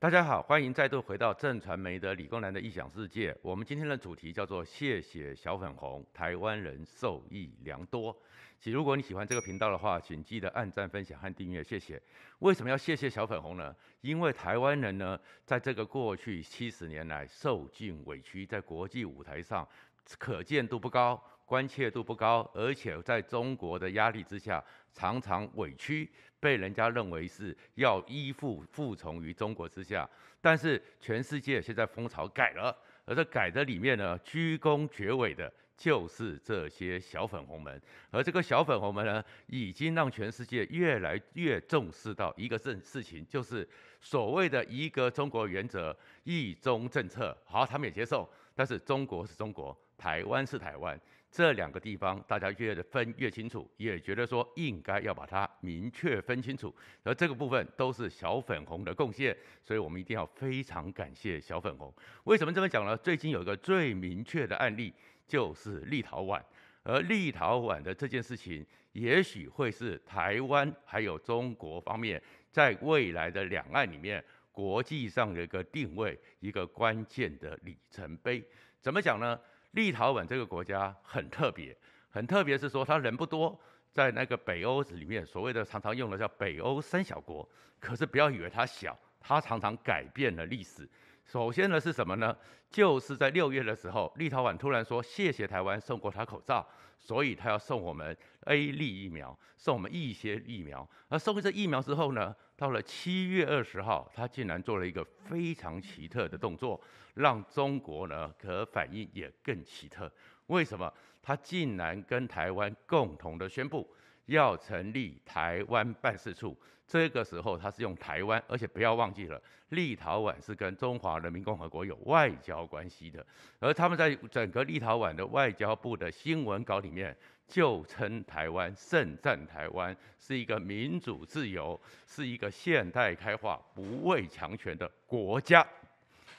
大家好，欢迎再度回到正传媒的理工男的异想世界。我们今天的主题叫做“谢谢小粉红，台湾人受益良多”。其实如果你喜欢这个频道的话，请记得按赞、分享和订阅，谢谢。为什么要谢谢小粉红呢？因为台湾人呢，在这个过去七十年来受尽委屈，在国际舞台上可见度不高。关切度不高，而且在中国的压力之下，常常委屈，被人家认为是要依附、服从于中国之下。但是全世界现在风潮改了，而这改的里面呢，居功厥伟的就是这些小粉红们。而这个小粉红们呢，已经让全世界越来越重视到一个事事情，就是所谓的一个中国原则、一中政策。好，他们也接受，但是中国是中国，台湾是台湾。这两个地方，大家越分越清楚，也觉得说应该要把它明确分清楚。而这个部分都是小粉红的贡献，所以我们一定要非常感谢小粉红。为什么这么讲呢？最近有一个最明确的案例，就是立陶宛。而立陶宛的这件事情，也许会是台湾还有中国方面在未来的两岸里面国际上的一个定位，一个关键的里程碑。怎么讲呢？立陶宛这个国家很特别，很特别是说他人不多，在那个北欧里面，所谓的常常用的叫北欧三小国。可是不要以为它小，它常常改变了历史。首先呢是什么呢？就是在六月的时候，立陶宛突然说谢谢台湾送过他口罩，所以他要送我们 A 粒疫苗，送我们一些疫苗。而送这疫苗之后呢，到了七月二十号，他竟然做了一个非常奇特的动作，让中国呢可反应也更奇特。为什么？他竟然跟台湾共同的宣布。要成立台湾办事处，这个时候他是用台湾，而且不要忘记了，立陶宛是跟中华人民共和国有外交关系的，而他们在整个立陶宛的外交部的新闻稿里面，就称台湾盛赞台湾是一个民主自由，是一个现代开化、不畏强权的国家。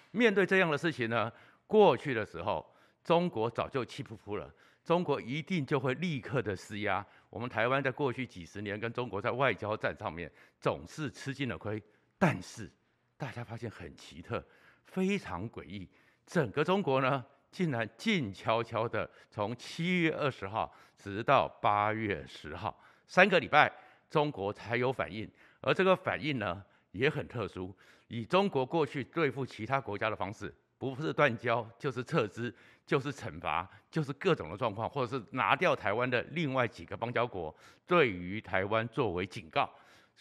面对这样的事情呢，过去的时候，中国早就气噗噗了。中国一定就会立刻的施压。我们台湾在过去几十年跟中国在外交战上面总是吃尽了亏，但是大家发现很奇特，非常诡异，整个中国呢竟然静悄悄的从七月二十号直到八月十号三个礼拜，中国才有反应，而这个反应呢也很特殊，以中国过去对付其他国家的方式。不是断交，就是撤资，就是惩罚，就是各种的状况，或者是拿掉台湾的另外几个邦交国，对于台湾作为警告。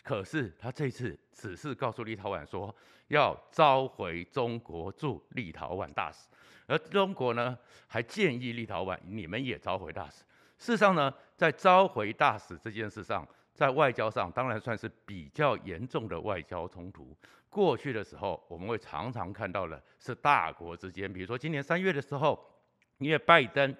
可是他这次只是告诉立陶宛说，要召回中国驻立陶宛大使，而中国呢还建议立陶宛，你们也召回大使。事实上呢，在召回大使这件事上，在外交上当然算是比较严重的外交冲突。过去的时候，我们会常常看到的是大国之间，比如说今年三月的时候，因为拜登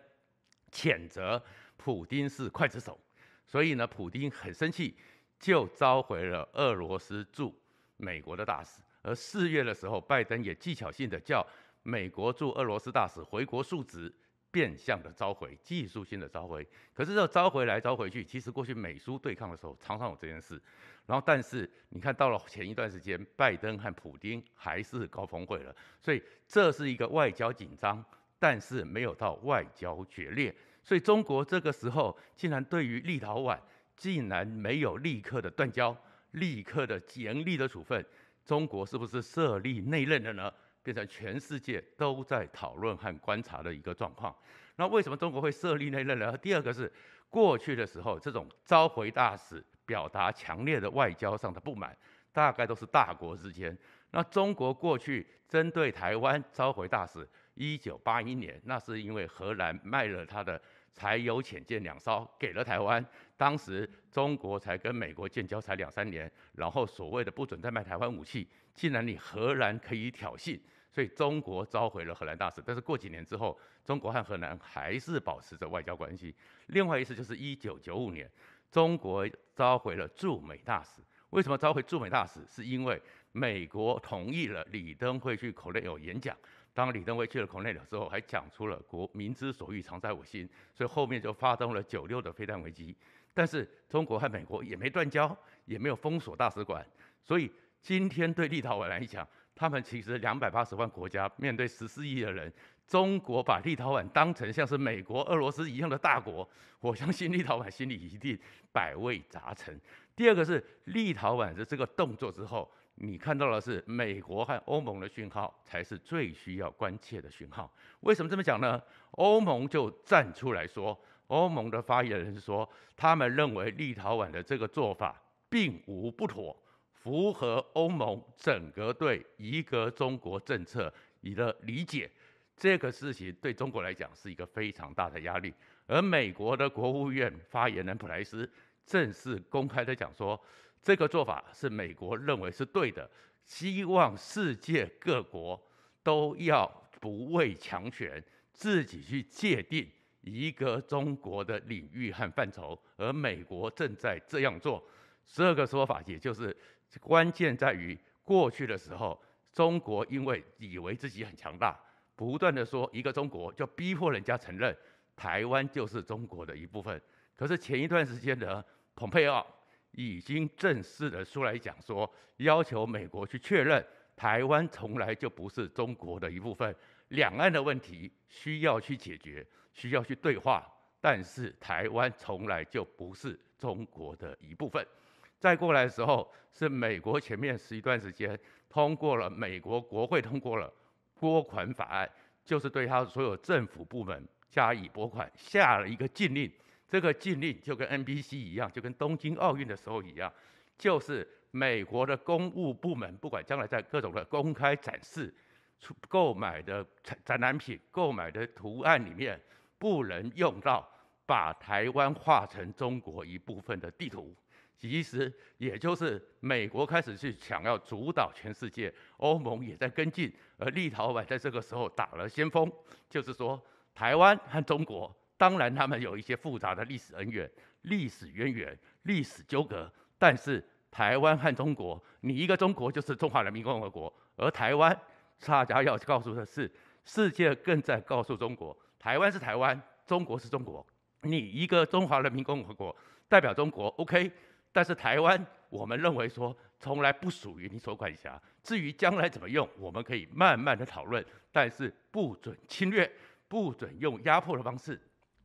谴责普丁是刽子手，所以呢，普丁很生气，就召回了俄罗斯驻美国的大使。而四月的时候，拜登也技巧性的叫美国驻俄罗斯大使回国述职。变相的召回，技术性的召回，可是这召回来召回去，其实过去美苏对抗的时候常常有这件事。然后，但是你看到了前一段时间，拜登和普丁还是高峰会了，所以这是一个外交紧张，但是没有到外交决裂。所以中国这个时候竟然对于立陶宛竟然没有立刻的断交，立刻的严厉的处分，中国是不是设立内任了呢？变成全世界都在讨论和观察的一个状况。那为什么中国会设立内讧呢？第二个是过去的时候，这种召回大使表达强烈的外交上的不满，大概都是大国之间。那中国过去针对台湾召回大使，一九八一年，那是因为荷兰卖了他的柴油潜舰两艘给了台湾，当时中国才跟美国建交才两三年，然后所谓的不准再卖台湾武器，既然你荷兰可以挑衅。所以中国召回了荷兰大使，但是过几年之后，中国和荷兰还是保持着外交关系。另外一次就是一九九五年，中国召回了驻美大使。为什么召回驻美大使？是因为美国同意了李登辉去孔内尔演讲。当李登辉去了孔内尔之后，还讲出了“国民之所欲，常在我心”，所以后面就发动了九六的飞弹危机。但是中国和美国也没断交，也没有封锁大使馆。所以今天对立陶宛来讲，他们其实两百八十万国家面对十四亿的人，中国把立陶宛当成像是美国、俄罗斯一样的大国，我相信立陶宛心里一定百味杂陈。第二个是立陶宛的这个动作之后，你看到的是美国和欧盟的讯号才是最需要关切的讯号。为什么这么讲呢？欧盟就站出来说，欧盟的发言人说，他们认为立陶宛的这个做法并无不妥。符合欧盟整个对一个中国政策你的理解，这个事情对中国来讲是一个非常大的压力。而美国的国务院发言人普莱斯正式公开的讲说，这个做法是美国认为是对的，希望世界各国都要不畏强权，自己去界定一个中国的领域和范畴，而美国正在这样做。这个说法也就是。关键在于过去的时候，中国因为以为自己很强大，不断的说一个中国，就逼迫人家承认台湾就是中国的一部分。可是前一段时间的蓬佩奥已经正式的出来讲说，要求美国去确认台湾从来就不是中国的一部分。两岸的问题需要去解决，需要去对话，但是台湾从来就不是中国的一部分。再过来的时候，是美国前面是一段时间通过了，美国国会通过了拨款法案，就是对他所有政府部门加以拨款，下了一个禁令。这个禁令就跟 NBC 一样，就跟东京奥运的时候一样，就是美国的公务部门，不管将来在各种的公开展示、出购买的展览品、购买的图案里面，不能用到把台湾画成中国一部分的地图。其实也就是美国开始去想要主导全世界，欧盟也在跟进，而立陶宛在这个时候打了先锋，就是说台湾和中国，当然他们有一些复杂的历史恩怨、历史渊源、历史纠葛，但是台湾和中国，你一个中国就是中华人民共和国，而台湾，大家要告诉的是，世界更在告诉中国，台湾是台湾，中国是中国，你一个中华人民共和国代表中国，OK。但是台湾，我们认为说从来不属于你所管辖。至于将来怎么用，我们可以慢慢的讨论。但是不准侵略，不准用压迫的方式。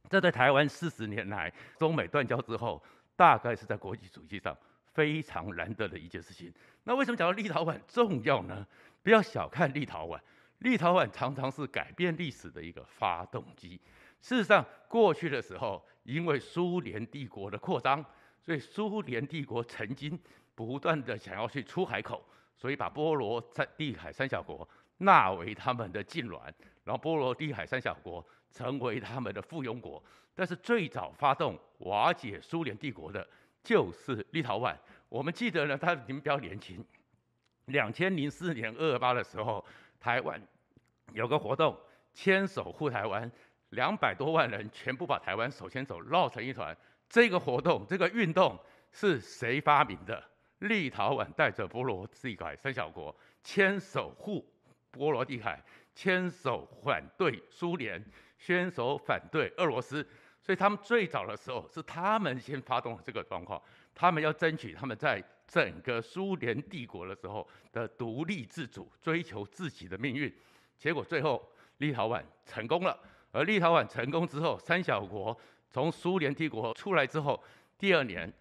这在台湾四十年来中美断交之后，大概是在国际组织上非常难得的一件事情。那为什么讲到立陶宛重要呢？不要小看立陶宛，立陶宛常常是改变历史的一个发动机。事实上，过去的时候，因为苏联帝国的扩张。所以苏联帝国曾经不断的想要去出海口，所以把波罗在地海三小国纳为他们的痙攣，然后波罗的海三小国成为他们的附庸国。但是最早发动瓦解苏联帝国的就是立陶宛。我们记得呢，他你们比较年轻，两千零四年二二八的时候，台湾有个活动，牵手护台湾，两百多万人全部把台湾手牵手绕成一团。这个活动，这个运动是谁发明的？立陶宛带着波罗的海三小国牵手护波罗的海，牵手反对苏联，牵手反对俄罗斯。所以他们最早的时候是他们先发动了这个状况，他们要争取他们在整个苏联帝国的时候的独立自主，追求自己的命运。结果最后立陶宛成功了，而立陶宛成功之后，三小国。从苏联帝国出来之后，第二年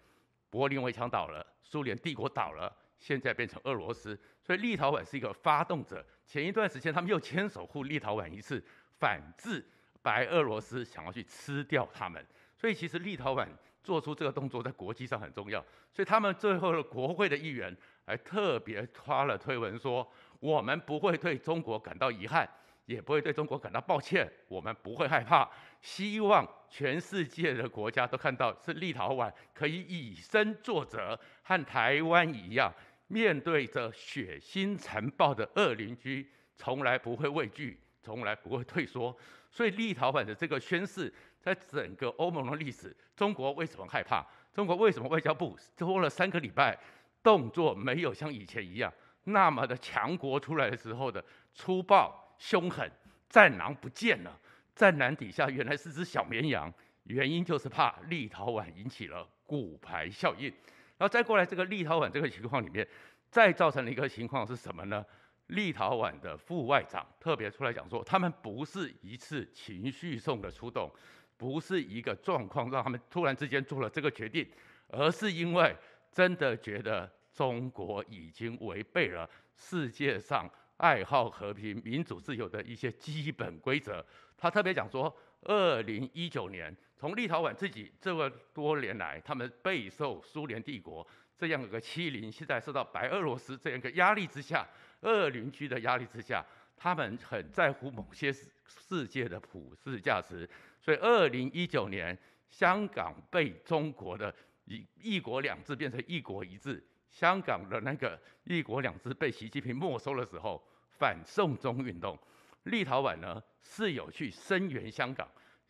柏林围墙倒了，苏联帝国倒了，现在变成俄罗斯，所以立陶宛是一个发动者。前一段时间他们又牵手护立陶宛一次，反制白俄罗斯想要去吃掉他们。所以其实立陶宛做出这个动作在国际上很重要。所以他们最后的国会的议员还特别发了推文说：“我们不会对中国感到遗憾。”也不会对中国感到抱歉，我们不会害怕。希望全世界的国家都看到，是立陶宛可以以身作则，和台湾一样，面对着血腥残暴的恶邻居，从来不会畏惧，从来不会退缩。所以，立陶宛的这个宣誓，在整个欧盟的历史，中国为什么害怕？中国为什么外交部拖了三个礼拜，动作没有像以前一样那么的强国出来的时候的粗暴？凶狠，战狼不见了，战狼底下原来是只小绵羊，原因就是怕立陶宛引起了骨牌效应，然后再过来这个立陶宛这个情况里面，再造成了一个情况是什么呢？立陶宛的副外长特别出来讲说，他们不是一次情绪上的出动，不是一个状况让他们突然之间做了这个决定，而是因为真的觉得中国已经违背了世界上爱好和平、民主、自由的一些基本规则。他特别讲说，二零一九年从立陶宛自己这么多年来，他们备受苏联帝国这样一个欺凌，现在受到白俄罗斯这样一个压力之下。二邻居的压力之下，他们很在乎某些世界的普世价值，所以二零一九年香港被中国的一一国两制变成一国一制，香港的那个一国两制被习近平没收的时候，反送中运动，立陶宛呢是有去声援香港，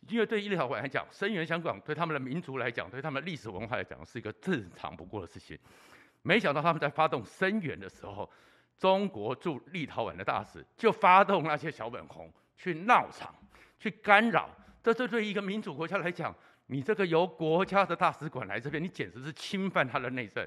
因为对立陶宛来讲，声援香港对他们的民族来讲，对他们的历史文化来讲是一个正常不过的事情，没想到他们在发动声援的时候。中国驻立陶宛的大使就发动那些小粉红去闹场、去干扰，这这对一个民主国家来讲，你这个由国家的大使馆来这边，你简直是侵犯他的内政，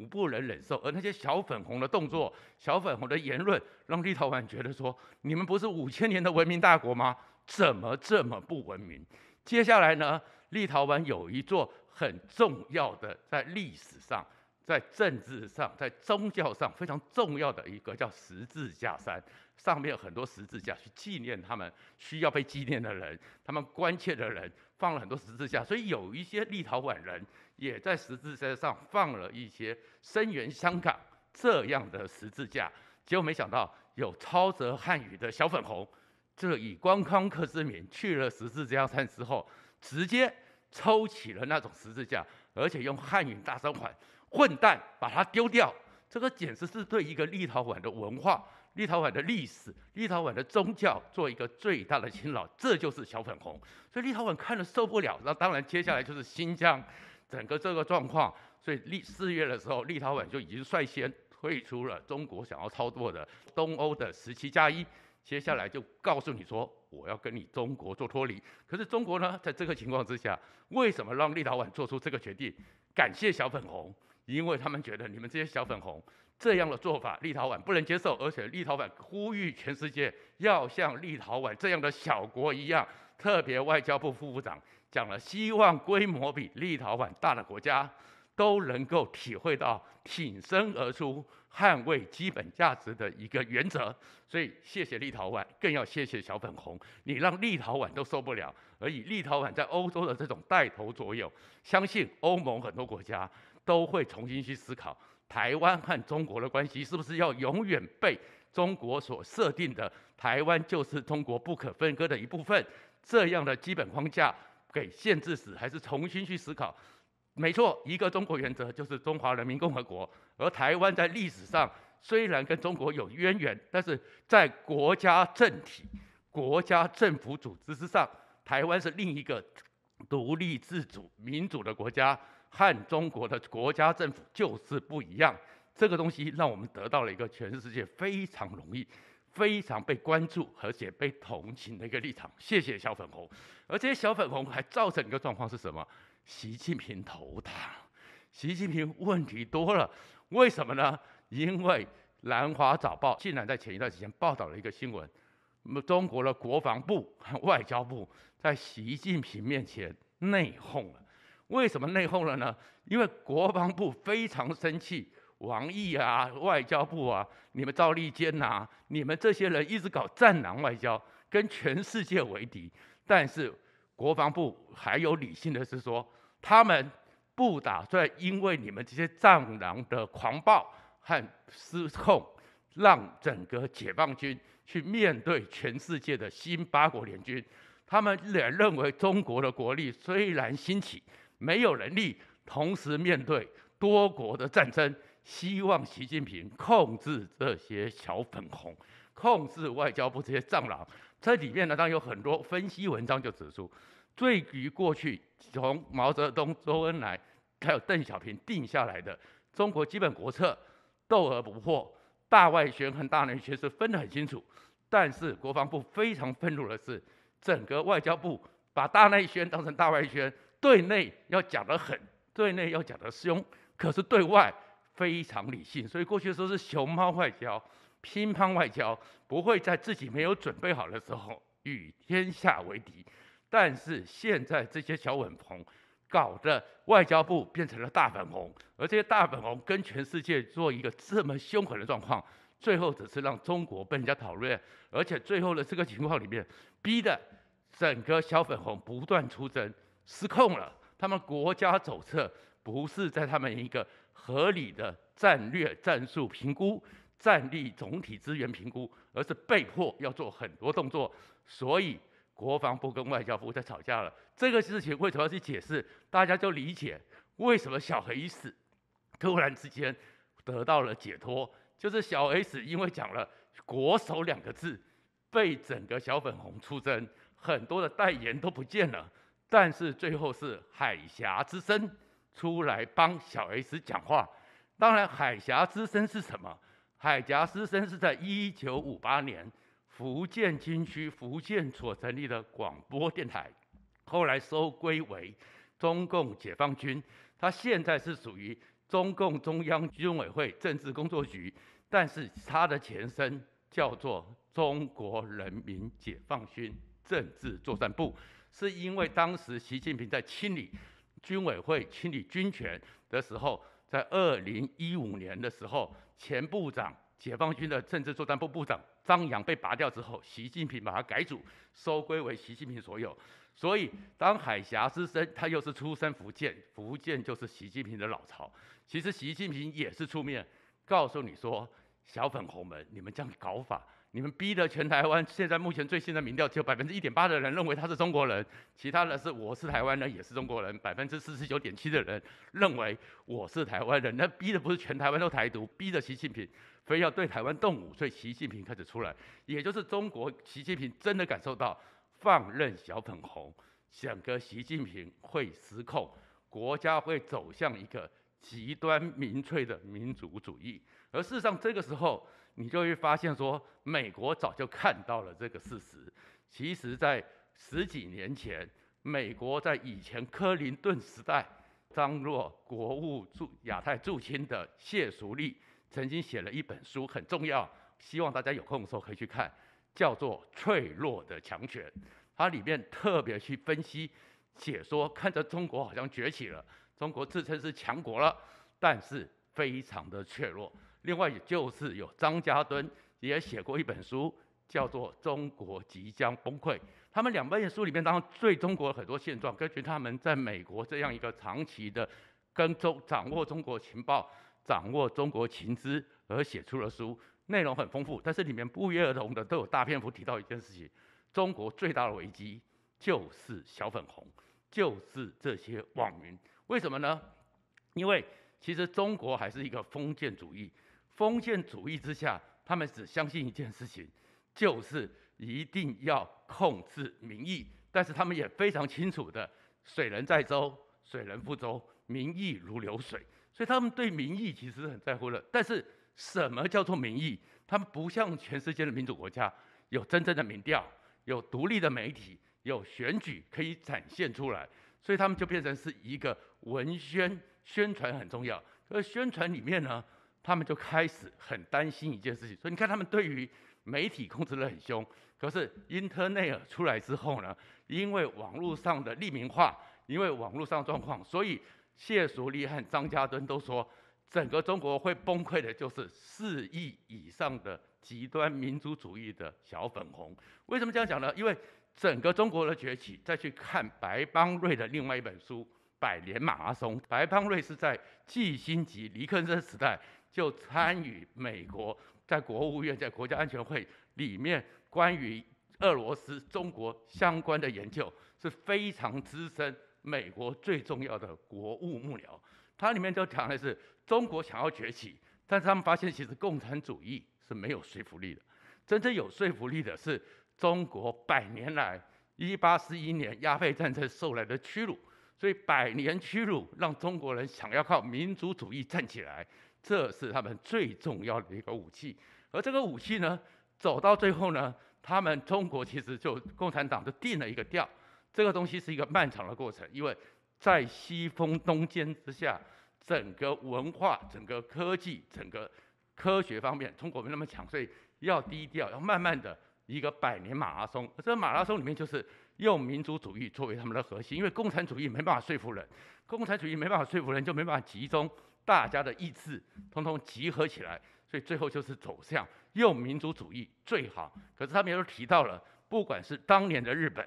我不能忍受。而那些小粉红的动作、小粉红的言论，让立陶宛觉得说：你们不是五千年的文明大国吗？怎么这么不文明？接下来呢，立陶宛有一座很重要的在历史上。在政治上，在宗教上非常重要的一个叫十字架山，上面有很多十字架，去纪念他们需要被纪念的人，他们关切的人，放了很多十字架。所以有一些立陶宛人也在十字架上放了一些声援香港这样的十字架。结果没想到有操着汉语的小粉红，这以观光客之名去了十字架山之后，直接抽起了那种十字架，而且用汉语大声喊。混蛋，把它丢掉！这个简直是对一个立陶宛的文化、立陶宛的历史、立陶宛的宗教做一个最大的侵扰。这就是小粉红，所以立陶宛看了受不了。那当然，接下来就是新疆整个这个状况。所以立四月的时候，立陶宛就已经率先退出了中国想要操作的东欧的十七加一。接下来就告诉你说，我要跟你中国做脱离。可是中国呢，在这个情况之下，为什么让立陶宛做出这个决定？感谢小粉红。因为他们觉得你们这些小粉红这样的做法，立陶宛不能接受，而且立陶宛呼吁全世界要像立陶宛这样的小国一样，特别外交部副部长讲了，希望规模比立陶宛大的国家都能够体会到挺身而出、捍卫基本价值的一个原则。所以谢谢立陶宛，更要谢谢小粉红，你让立陶宛都受不了，而以立陶宛在欧洲的这种带头作用，相信欧盟很多国家。都会重新去思考台湾和中国的关系是不是要永远被中国所设定的台湾就是中国不可分割的一部分这样的基本框架给限制死，还是重新去思考？没错，一个中国原则就是中华人民共和国，而台湾在历史上虽然跟中国有渊源，但是在国家政体、国家政府组织之上，台湾是另一个独立自主民主的国家。和中国的国家政府就是不一样，这个东西让我们得到了一个全世界非常容易、非常被关注而且被同情的一个立场。谢谢小粉红，而这些小粉红还造成一个状况是什么？习近平头大，习近平问题多了。为什么呢？因为《南华早报》竟然在前一段时间报道了一个新闻，那么中国的国防部和外交部在习近平面前内讧了。为什么内讧了呢？因为国防部非常生气，王毅啊，外交部啊，你们赵立坚呐，你们这些人一直搞战狼外交，跟全世界为敌。但是国防部还有理性的是说，他们不打算因为你们这些战狼的狂暴和失控，让整个解放军去面对全世界的新八国联军。他们也认为中国的国力虽然兴起。没有能力同时面对多国的战争，希望习近平控制这些小粉红，控制外交部这些蟑螂。这里面呢，当然有很多分析文章就指出，对于过去从毛泽东、周恩来还有邓小平定下来的中国基本国策，斗而不破，大外宣和大内宣是分得很清楚。但是国防部非常愤怒的是，整个外交部把大内宣当成大外宣。对内要讲得狠，对内要讲得凶，可是对外非常理性。所以过去说是熊猫外交，乒乓外交，不会在自己没有准备好的时候与天下为敌。但是现在这些小粉红搞得外交部变成了大粉红，而这些大粉红跟全世界做一个这么凶狠的状况，最后只是让中国被人家讨论，而且最后的这个情况里面，逼得整个小粉红不断出征，失控了。他们国家走策不是在他们一个合理的战略战术评估、战力总体资源评估，而是被迫要做很多动作，所以。国防部跟外交部在吵架了，这个事情为什么要去解释？大家就理解为什么小 S 突然之间得到了解脱，就是小 S 因为讲了“国手”两个字，被整个小粉红出征，很多的代言都不见了。但是最后是海峡之声出来帮小 S 讲话。当然，海峡之声是什么？海峡之声是在一九五八年。福建军区福建所成立的广播电台，后来收归为中共解放军。它现在是属于中共中央军委会政治工作局，但是它的前身叫做中国人民解放军政治作战部，是因为当时习近平在清理军委会、清理军权的时候，在二零一五年的时候，前部长。解放军的政治作战部部长张扬被拔掉之后，习近平把他改组，收归为习近平所有。所以，当海峡之声，他又是出身福建，福建就是习近平的老巢。其实，习近平也是出面告诉你说：“小粉红们，你们这样搞法。”你们逼得全台湾，现在目前最新的民调只有百分之一点八的人认为他是中国人，其他的是我是台湾人也是中国人，百分之四十九点七的人认为我是台湾人。那逼的不是全台湾都台独，逼着习近平非要对台湾动武，所以习近平开始出来，也就是中国习近平真的感受到放任小粉红，整个习近平会失控，国家会走向一个极端民粹的民族主义，而事实上这个时候。你就会发现说，美国早就看到了这个事实。其实，在十几年前，美国在以前克林顿时代，当若国务驻亚太驻青的谢淑丽曾经写了一本书，很重要，希望大家有空的时候可以去看，叫做《脆弱的强权》。它里面特别去分析、解说，看着中国好像崛起了，中国自称是强国了，但是非常的脆弱。另外，也就是有张家敦 也写过一本书，叫做《中国即将崩溃》。他们两本书里面，当然对中国很多现状，根据他们在美国这样一个长期的跟踪、掌握中国情报、掌握中国情资而写出了书，内容很丰富。但是里面不约而同的都有大篇幅提到一件事情：中国最大的危机就是小粉红，就是这些网民。为什么呢？因为其实中国还是一个封建主义。封建主义之下，他们只相信一件事情，就是一定要控制民意。但是他们也非常清楚的，水能载舟，水能覆舟，民意如流水。所以他们对民意其实很在乎的。但是什么叫做民意？他们不像全世界的民主国家，有真正的民调，有独立的媒体，有选举可以展现出来。所以他们就变成是一个文宣宣传很重要。而宣传里面呢，他们就开始很担心一件事情，所以你看他们对于媒体控制得很凶。可是 Internet 出来之后呢，因为网络上的匿名化，因为网络上状况，所以谢淑丽和张家敦都说，整个中国会崩溃的，就是四亿以上的极端民族主义的小粉红。为什么这样讲呢？因为整个中国的崛起，再去看白邦瑞的另外一本书《百年马拉松》，白邦瑞是在季辛吉、尼克森时代。就参与美国在国务院在国家安全会里面关于俄罗斯、中国相关的研究是非常资深，美国最重要的国务幕僚。它里面就讲的是中国想要崛起，但是他们发现其实共产主义是没有说服力的。真正有说服力的是中国百年来一八四一年鸦片战争受来的屈辱，所以百年屈辱让中国人想要靠民族主义站起来。这是他们最重要的一个武器，而这个武器呢，走到最后呢，他们中国其实就共产党就定了一个调，这个东西是一个漫长的过程，因为在西风东渐之下，整个文化、整个科技、整个科学方面中国没那么强，所以要低调，要慢慢的一个百年马拉松。这马拉松里面就是用民族主义作为他们的核心，因为共产主义没办法说服人，共产主义没办法说服人，就没办法集中大家的意志，通通集合起来，所以最后就是走向用民族主义最好。可是他们又提到了，不管是当年的日本，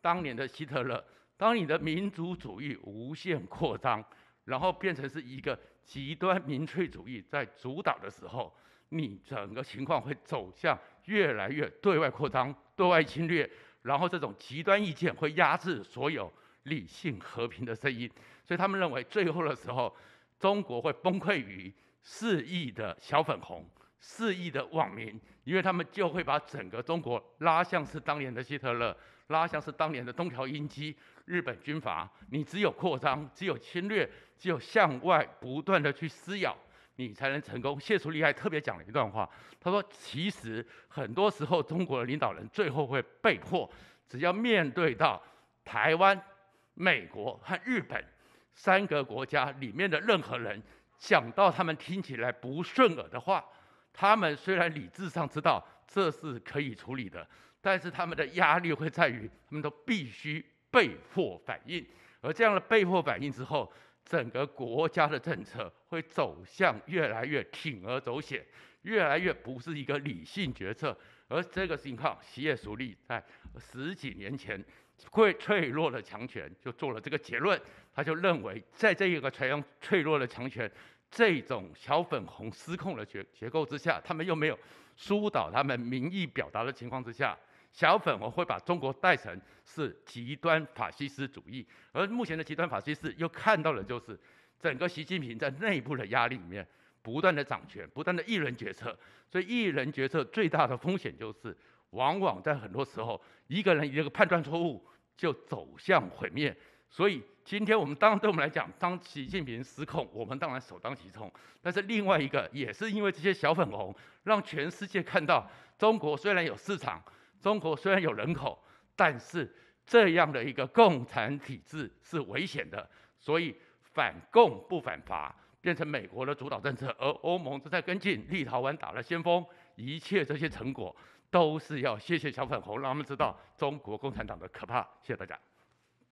当年的希特勒，当你的民族主义无限扩张，然后变成是一个极端民粹主义在主导的时候，你整个情况会走向越来越对外扩张、对外侵略，然后这种极端意见会压制所有理性和平的声音。所以他们认为，最后的时候，中国会崩溃于四亿的小粉红、四亿的网民，因为他们就会把整个中国拉向是当年的希特勒，拉向是当年的东条英机。日本军阀，你只有扩张，只有侵略，只有向外不断的去撕咬，你才能成功。谢楚立还特别讲了一段话，他说：“其实很多时候，中国的领导人最后会被迫，只要面对到台湾、美国和日本三个国家里面的任何人，讲到他们听起来不顺耳的话，他们虽然理智上知道这是可以处理的，但是他们的压力会在于，他们都必须。”被迫反应，而这样的被迫反应之后，整个国家的政策会走向越来越铤而走险，越来越不是一个理性决策。而这个情况，叶淑丽在十几年前会脆弱的强权就做了这个结论，他就认为，在这一个采用脆弱的强权这种小粉红失控的结结构之下，他们又没有疏导他们民意表达的情况之下。小粉红会把中国带成是极端法西斯主义，而目前的极端法西斯又看到了就是整个习近平在内部的压力里面不断的掌权，不断的一人决策，所以一人决策最大的风险就是往往在很多时候一个人一个判断错误就走向毁灭。所以今天我们当对我们来讲，当习近平失控，我们当然首当其冲。但是另外一个也是因为这些小粉红，让全世界看到中国虽然有市场。中国虽然有人口，但是这样的一个共产体制是危险的，所以反共不反法变成美国的主导政策，而欧盟正在跟进，立陶宛打了先锋，一切这些成果都是要谢谢小粉红，让他们知道中国共产党的可怕。谢谢大家。